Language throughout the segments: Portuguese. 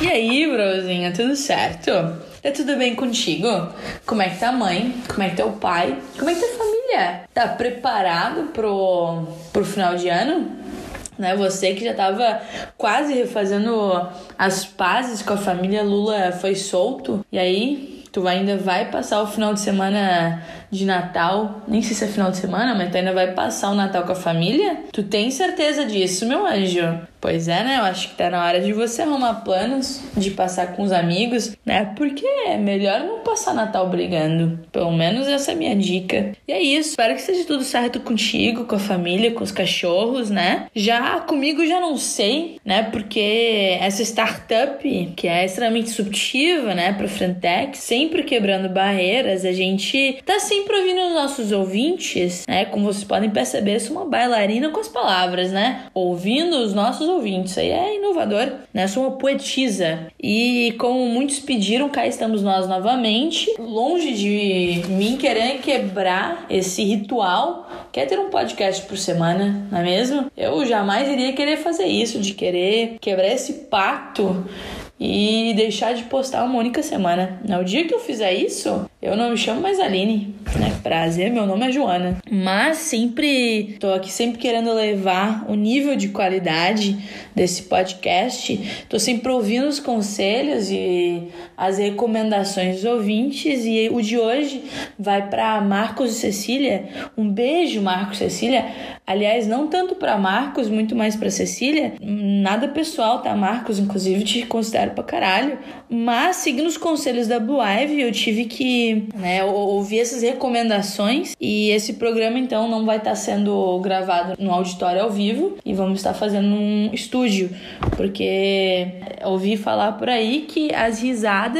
E aí, brozinha, tudo certo? Tá tudo bem contigo? Como é que tá a mãe? Como é que tá o pai? Como é que tá a família? Tá preparado pro, pro final de ano? Né, você que já tava quase refazendo as pazes com a família Lula foi solto. E aí, tu ainda vai passar o final de semana de Natal, nem sei se é final de semana, mas tu ainda vai passar o Natal com a família? Tu tem certeza disso, meu anjo? Pois é, né? Eu acho que tá na hora de você arrumar planos de passar com os amigos, né? Porque é melhor não passar Natal brigando. Pelo menos essa é a minha dica. E é isso. Espero que esteja tudo certo contigo, com a família, com os cachorros, né? Já comigo já não sei, né? Porque essa startup, que é extremamente subtiva, né? Pra Frentex, sempre quebrando barreiras, a gente tá sempre ouvindo os nossos ouvintes, né? Como vocês podem perceber, sou uma bailarina com as palavras, né? Ouvindo os nossos ouvintes. Aí é inovador, né? Sou uma poetisa. E como muitos pediram, cá estamos nós novamente. Longe de mim querer quebrar esse ritual, quer ter um podcast por semana, não é mesmo? Eu jamais iria querer fazer isso, de querer quebrar esse pacto e deixar de postar uma única semana. No dia que eu fizer isso, eu não me chamo mais Aline, né? Prazer, meu nome é Joana. Mas sempre tô aqui sempre querendo levar o nível de qualidade desse podcast. Tô sempre ouvindo os conselhos e as recomendações dos ouvintes e o de hoje vai para Marcos e Cecília. Um beijo, Marcos e Cecília. Aliás, não tanto para Marcos, muito mais para Cecília. Nada pessoal, tá, Marcos? Inclusive te considero pra caralho. Mas seguindo os conselhos da Blue Ivy, eu tive que né, ouvir essas recomendações e esse programa então não vai estar sendo gravado no auditório ao vivo e vamos estar fazendo um estúdio, porque ouvi falar por aí que as risadas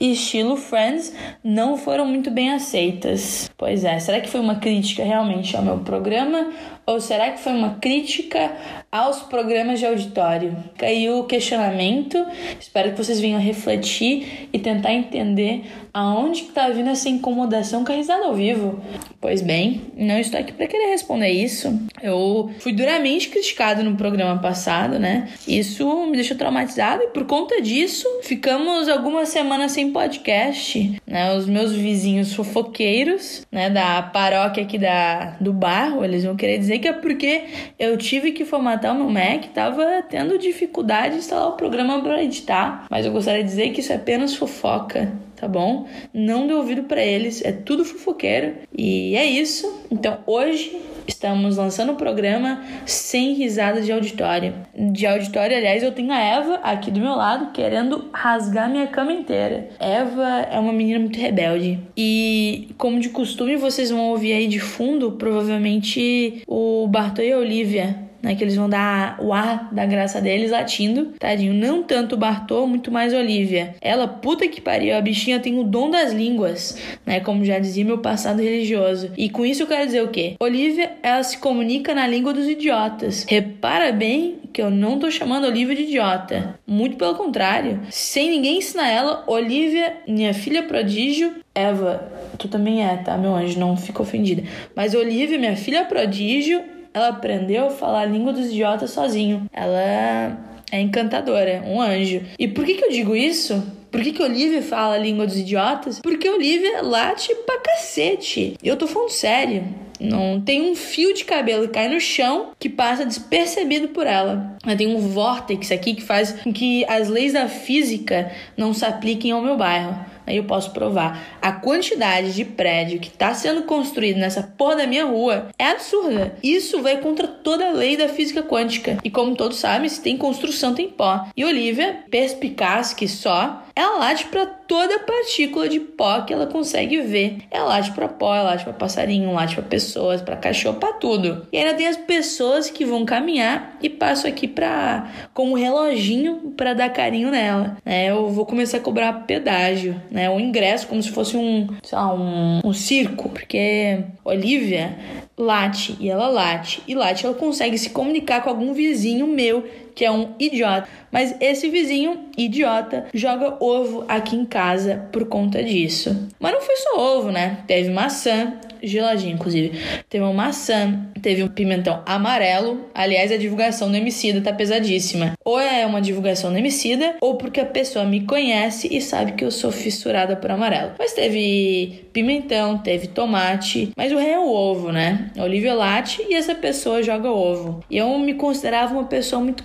estilo Friends não foram muito bem aceitas. Pois é, será que foi uma crítica realmente ao meu programa ou será que foi uma crítica aos programas de auditório? Caiu o questionamento. Espero que vocês venham refletir e tentar entender aonde está vindo essa incomodação com a risada ao vivo. Pois bem, não estou aqui para querer responder isso. Eu fui duramente criticado no programa passado, né? Isso me deixou traumatizado e por conta disso ficamos algumas semanas sem podcast, né? Os meus vizinhos fofoqueiros, né, da paróquia aqui da do bairro, eles vão querer dizer que é porque eu tive que formatar o meu Mac, tava tendo dificuldade de instalar o programa para editar, mas eu gostaria de dizer que isso é apenas fofoca, tá bom? Não dê ouvido para eles, é tudo fofoqueiro e é isso. Então hoje estamos lançando o programa sem risada de auditório. De auditório, aliás, eu tenho a Eva aqui do meu lado querendo rasgar minha cama inteira. Eva é uma menina muito rebelde e, como de costume, vocês vão ouvir aí de fundo, provavelmente o Bartô e a Olivia né, que eles vão dar o ar da graça deles latindo, tadinho. Não tanto o Bartô, muito mais Olivia. Ela, puta que pariu, a bichinha tem o dom das línguas, né, como já dizia meu passado religioso. E com isso eu quero dizer o quê? Olivia, ela se comunica na língua dos idiotas. Repara bem que eu não tô chamando Olivia de idiota. Muito pelo contrário. Sem ninguém ensinar ela, Olivia, minha filha prodígio, Eva, tu também é, tá, meu anjo? Não fica ofendida. Mas Olivia, minha filha prodígio, ela aprendeu a falar a língua dos idiotas sozinho. Ela é encantadora, um anjo. E por que, que eu digo isso? Por que, que Olivia fala a língua dos idiotas? Porque Olivia late pra cacete. Eu tô falando sério. Não tem um fio de cabelo que cai no chão que passa despercebido por ela. Ela tem um vórtex aqui que faz com que as leis da física não se apliquem ao meu bairro. Aí eu posso provar. A quantidade de prédio que está sendo construído nessa porra da minha rua é absurda. Isso vai contra toda a lei da física quântica. E como todos sabem, se tem construção, tem pó. E Olivia, perspicaz que só, ela late para toda partícula de pó que ela consegue ver. Ela late para pó, ela late para passarinho, late para pessoas, para cachorro, para tudo. E ainda tem as pessoas que vão caminhar e passo aqui para com um reloginho para dar carinho nela. Né? Eu vou começar a cobrar pedágio, né? O ingresso como se fosse um, sei lá, um, um circo, porque Olivia late e ela late e late, ela consegue se comunicar com algum vizinho meu que é um idiota. Mas esse vizinho idiota joga ovo aqui em casa por conta disso. Mas não foi só ovo, né? Teve maçã, geladinho, inclusive. Teve uma maçã, teve um pimentão amarelo. Aliás, a divulgação do Emicida tá pesadíssima. Ou é uma divulgação do Emicida, ou porque a pessoa me conhece e sabe que eu sou fissurada por amarelo. Mas teve pimentão, teve tomate, mas o rei é o ovo, né? Olivia Latte e essa pessoa joga ovo. E eu me considerava uma pessoa muito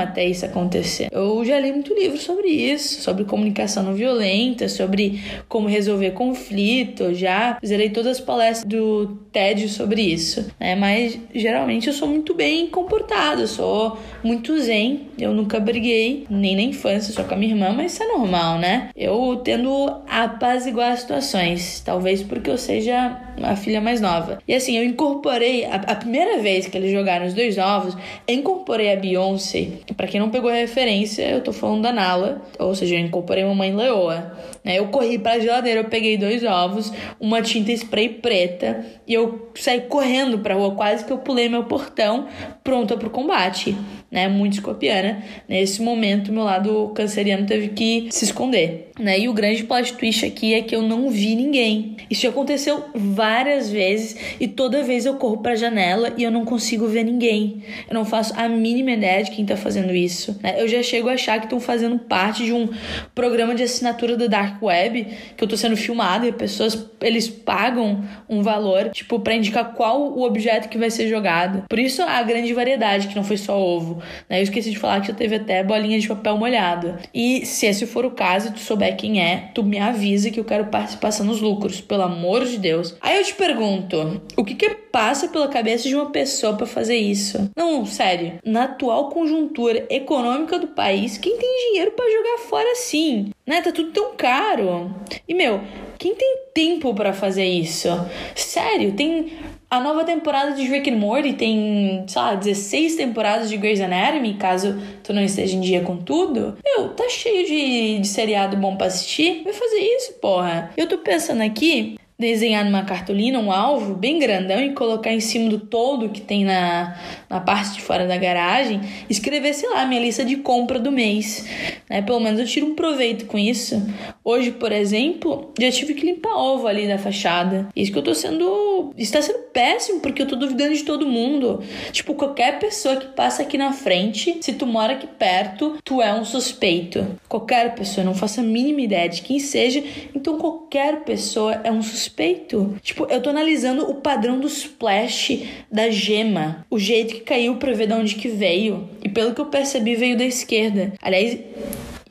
até isso acontecer. Eu já li muito livro sobre isso, sobre comunicação não violenta, sobre como resolver conflito, já zerei todas as palestras do TED sobre isso, né? Mas geralmente eu sou muito bem comportado, eu sou muito zen, eu nunca briguei, nem na infância, só com a minha irmã, mas isso é normal, né? Eu tendo apaziguar as situações, talvez porque eu seja a filha mais nova. E assim, eu incorporei, a, a primeira vez que eles jogaram os dois ovos, eu incorporei a Beyoncé. Para quem não pegou a referência, eu tô falando da Nala, ou seja, eu incorporei uma mãe leoa. Né? Eu corri pra geladeira, eu peguei dois ovos, uma tinta spray preta e eu saí correndo pra rua, quase que eu pulei meu portão, pronta pro combate, né? Muito escorpiana. Nesse momento, meu lado canceriano teve que se esconder, né? E o grande plot twist aqui é que eu não vi ninguém. Isso aconteceu várias vezes e toda vez eu corro pra janela e eu não consigo ver ninguém. Eu não faço a mínima ideia de quem tá fazendo isso, né? Eu já chego a achar que estão fazendo parte de um programa de assinatura da Dark Web, que eu tô sendo filmado e pessoas, eles pagam um valor, tipo, pra indicar qual o objeto que vai ser jogado. Por isso a grande variedade, que não foi só ovo, né? Eu esqueci de falar que já teve até bolinha de papel molhado. E se esse for o caso e tu souber quem é, tu me avisa que eu quero participação nos lucros, pelo amor de Deus. Aí eu te pergunto, o que que passa pela cabeça de uma pessoa para fazer isso? Não, sério. Na atual conjuntura econômica do país, quem tem dinheiro para jogar fora assim? Né? Tá tudo tão caro. E meu, quem tem tempo para fazer isso? Sério, tem a nova temporada de Rick and Morty tem, sei lá, 16 temporadas de Grey's Anatomy, caso tu não esteja em dia com tudo. Meu, tá cheio de, de seriado bom pra assistir. Vai fazer isso, porra. Eu tô pensando aqui desenhar numa cartolina um alvo bem grandão e colocar em cima do todo que tem na, na parte de fora da garagem, escrever, sei lá, minha lista de compra do mês. Né? Pelo menos eu tiro um proveito com isso. Hoje, por exemplo, já tive que limpar ovo ali da fachada. Isso que eu tô sendo. Está sendo péssimo, porque eu tô duvidando de todo mundo. Tipo, qualquer pessoa que passa aqui na frente, se tu mora aqui perto, tu é um suspeito. Qualquer pessoa, não faço a mínima ideia de quem seja, então qualquer pessoa é um suspeito suspeito. Tipo, eu tô analisando o padrão do splash da gema, o jeito que caiu pra ver de onde que veio. E pelo que eu percebi, veio da esquerda. Aliás,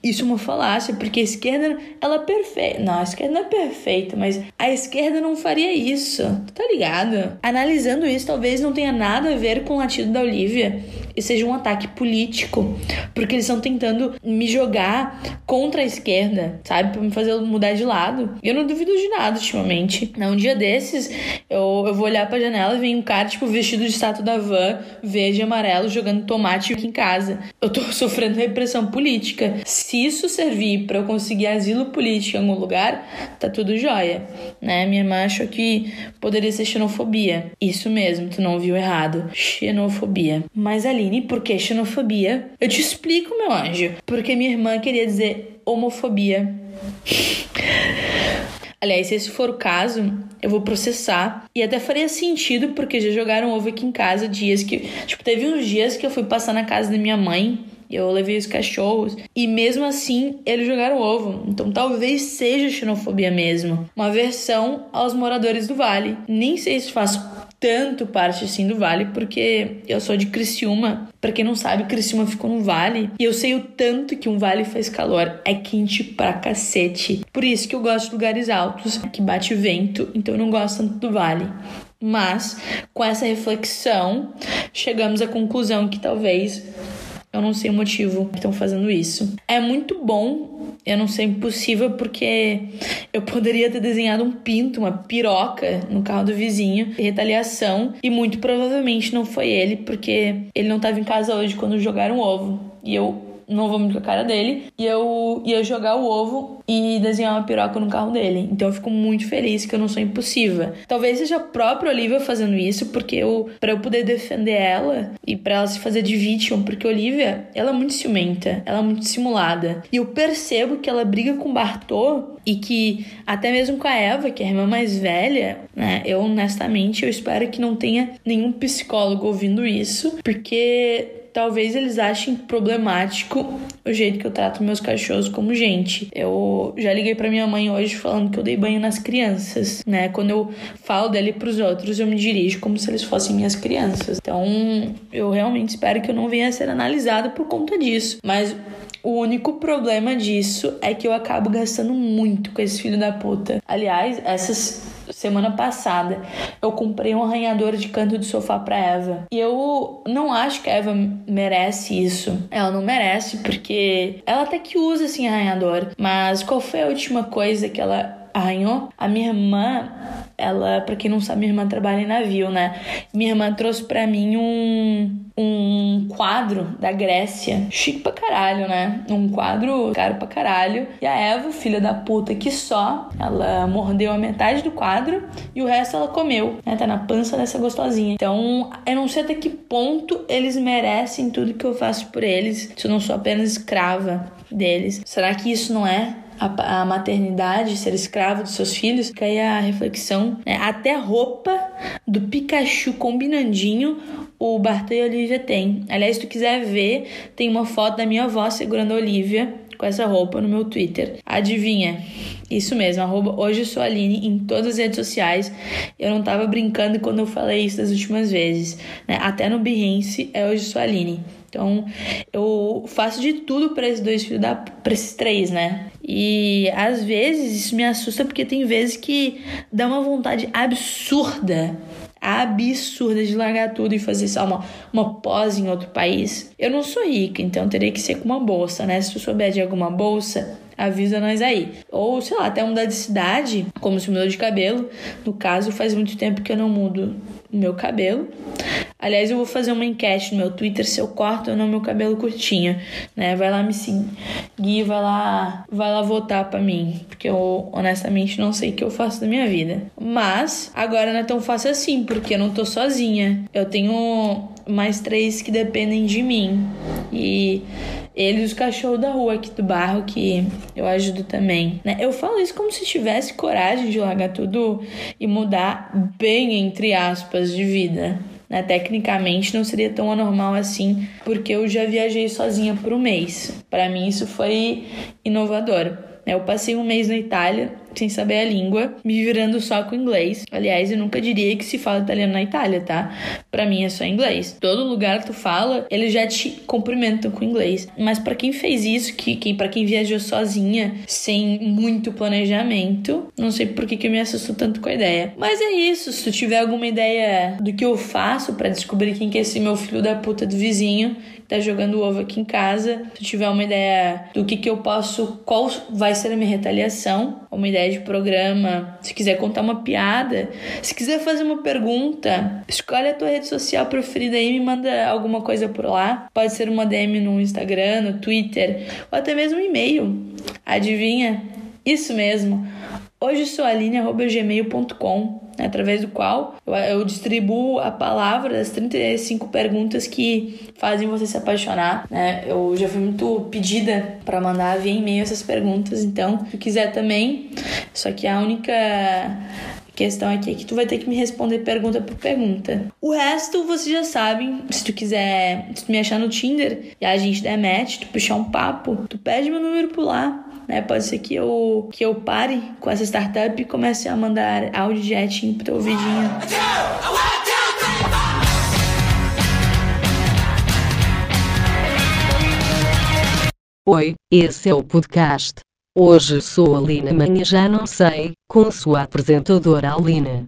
isso é uma falácia, porque a esquerda, ela é perfeita. Não, a esquerda não é perfeita, mas a esquerda não faria isso. Tá ligado? Analisando isso, talvez não tenha nada a ver com o latido da Olivia e seja um ataque político, porque eles estão tentando me jogar contra a esquerda, sabe? Pra me fazer mudar de lado. E eu não duvido de nada ultimamente. Um dia desses, eu, eu vou olhar pra janela e vem um cara, tipo, vestido de estátua da van, verde e amarelo, jogando tomate aqui em casa. Eu tô sofrendo repressão política. Isso servir para eu conseguir asilo político em algum lugar, tá tudo jóia, né? Minha irmã achou que poderia ser xenofobia. Isso mesmo, tu não ouviu errado. Xenofobia. Mas ali Aline, por que xenofobia? Eu te explico, meu anjo. Porque minha irmã queria dizer homofobia. Aliás, se esse for o caso, eu vou processar. E até faria sentido, porque já jogaram ovo aqui em casa dias que. Tipo, teve uns dias que eu fui passar na casa da minha mãe. Eu levei os cachorros e mesmo assim eles jogaram ovo. Então talvez seja xenofobia mesmo. Uma versão aos moradores do vale. Nem sei se faço tanto parte assim do vale, porque eu sou de Criciúma. Para quem não sabe, Criciúma ficou no vale. E eu sei o tanto que um vale faz calor. É quente pra cacete. Por isso que eu gosto de lugares altos, que bate vento. Então eu não gosto tanto do vale. Mas, com essa reflexão, chegamos à conclusão que talvez eu não sei o motivo que estão fazendo isso. É muito bom eu não sei impossível porque eu poderia ter desenhado um pinto, uma piroca no carro do vizinho, retaliação, e muito provavelmente não foi ele, porque ele não estava em casa hoje quando jogaram ovo. E eu não vou muito com a cara dele. E eu ia jogar o ovo e desenhar uma piroca no carro dele. Então eu fico muito feliz que eu não sou impulsiva. Talvez seja a própria Olivia fazendo isso, porque eu, pra eu poder defender ela e para ela se fazer de vítima, porque Olivia, ela é muito ciumenta, ela é muito simulada. E eu percebo que ela briga com Bartô e que até mesmo com a Eva, que é a irmã mais velha, né? Eu honestamente eu espero que não tenha nenhum psicólogo ouvindo isso, porque talvez eles achem problemático o jeito que eu trato meus cachorros como gente. Eu já liguei para minha mãe hoje falando que eu dei banho nas crianças, né? Quando eu falo dele pros outros, eu me dirijo como se eles fossem minhas crianças. Então, eu realmente espero que eu não venha a ser analisada por conta disso. Mas o único problema disso é que eu acabo gastando muito com esse filho da puta. Aliás, essas semana passada, eu comprei um arranhador de canto de sofá para Eva. E eu não acho que a Eva merece isso. Ela não merece porque ela até que usa assim arranhador, mas qual foi a última coisa que ela arranhou? A minha irmã ela, para quem não sabe, minha irmã trabalha em navio, né? Minha irmã trouxe para mim um, um quadro da Grécia, chique pra caralho, né? Um quadro caro pra caralho. E a Eva, filha da puta que só, ela mordeu a metade do quadro e o resto ela comeu, né? Tá na pança dessa gostosinha. Então, eu não sei até que ponto eles merecem tudo que eu faço por eles, se eu não sou apenas escrava deles. Será que isso não é a, a maternidade, ser escravo dos seus filhos, fica aí a reflexão. Né? Até roupa do Pikachu combinandinho o Bartô e a Olivia têm. Aliás, se tu quiser ver, tem uma foto da minha avó segurando a Olivia com essa roupa no meu Twitter. Adivinha? Isso mesmo, arroba hoje sou Aline em todas as redes sociais. Eu não tava brincando quando eu falei isso das últimas vezes. Né? Até no Behance é hoje sou Aline. Então, eu faço de tudo para esses dois filhos da para esses três, né? E às vezes isso me assusta porque tem vezes que dá uma vontade absurda absurda de largar tudo e fazer só uma, uma pós em outro país. Eu não sou rica, então teria que ser com uma bolsa, né? Se tu souber de alguma bolsa, avisa nós aí. Ou, sei lá, até mudar de cidade, como se mudou de cabelo. No caso, faz muito tempo que eu não mudo o meu cabelo. Aliás, eu vou fazer uma enquete no meu Twitter se eu corto ou não meu cabelo curtinho, né? Vai lá me seguir, vai lá, vai lá votar para mim, porque eu honestamente não sei o que eu faço da minha vida. Mas agora não é tão fácil assim, porque eu não tô sozinha. Eu tenho mais três que dependem de mim. E eles os cachorros da rua aqui do bairro que eu ajudo também, né? Eu falo isso como se tivesse coragem de largar tudo e mudar bem entre aspas de vida. Né? Tecnicamente não seria tão anormal assim, porque eu já viajei sozinha por um mês. Para mim isso foi inovador. Eu passei um mês na Itália sem saber a língua, me virando só com inglês. Aliás, eu nunca diria que se fala italiano na Itália, tá? Para mim é só inglês. Todo lugar que tu fala, eles já te cumprimentam com inglês. Mas para quem fez isso, que, que para quem viajou sozinha, sem muito planejamento, não sei por que, que eu me assusto tanto com a ideia. Mas é isso, se tu tiver alguma ideia do que eu faço para descobrir quem que é esse meu filho da puta do vizinho, tá jogando ovo aqui em casa, se tiver uma ideia do que que eu posso, qual vai ser a minha retaliação, uma ideia de programa, se quiser contar uma piada, se quiser fazer uma pergunta, escolhe a tua rede social preferida e me manda alguma coisa por lá. Pode ser uma DM no Instagram, no Twitter, ou até mesmo um e-mail. Adivinha? Isso mesmo. Hoje sou aline.gmail.com, né, através do qual eu, distribuo a palavra das 35 perguntas que fazem você se apaixonar. Né? Eu já fui muito pedida para mandar via e-mail essas perguntas, então se quiser também, só que a única questão aqui é que tu vai ter que me responder pergunta por pergunta. O resto vocês já sabem. Se tu quiser, se tu me achar no Tinder e a gente der match, tu puxar um papo, tu pede meu número por lá né? Pode ser que eu, que eu pare com essa startup e comece a mandar áudio de pro teu vidinho. Oi, esse é o podcast. Hoje sou a Lina, amanhã já não sei, com sua apresentadora Alina.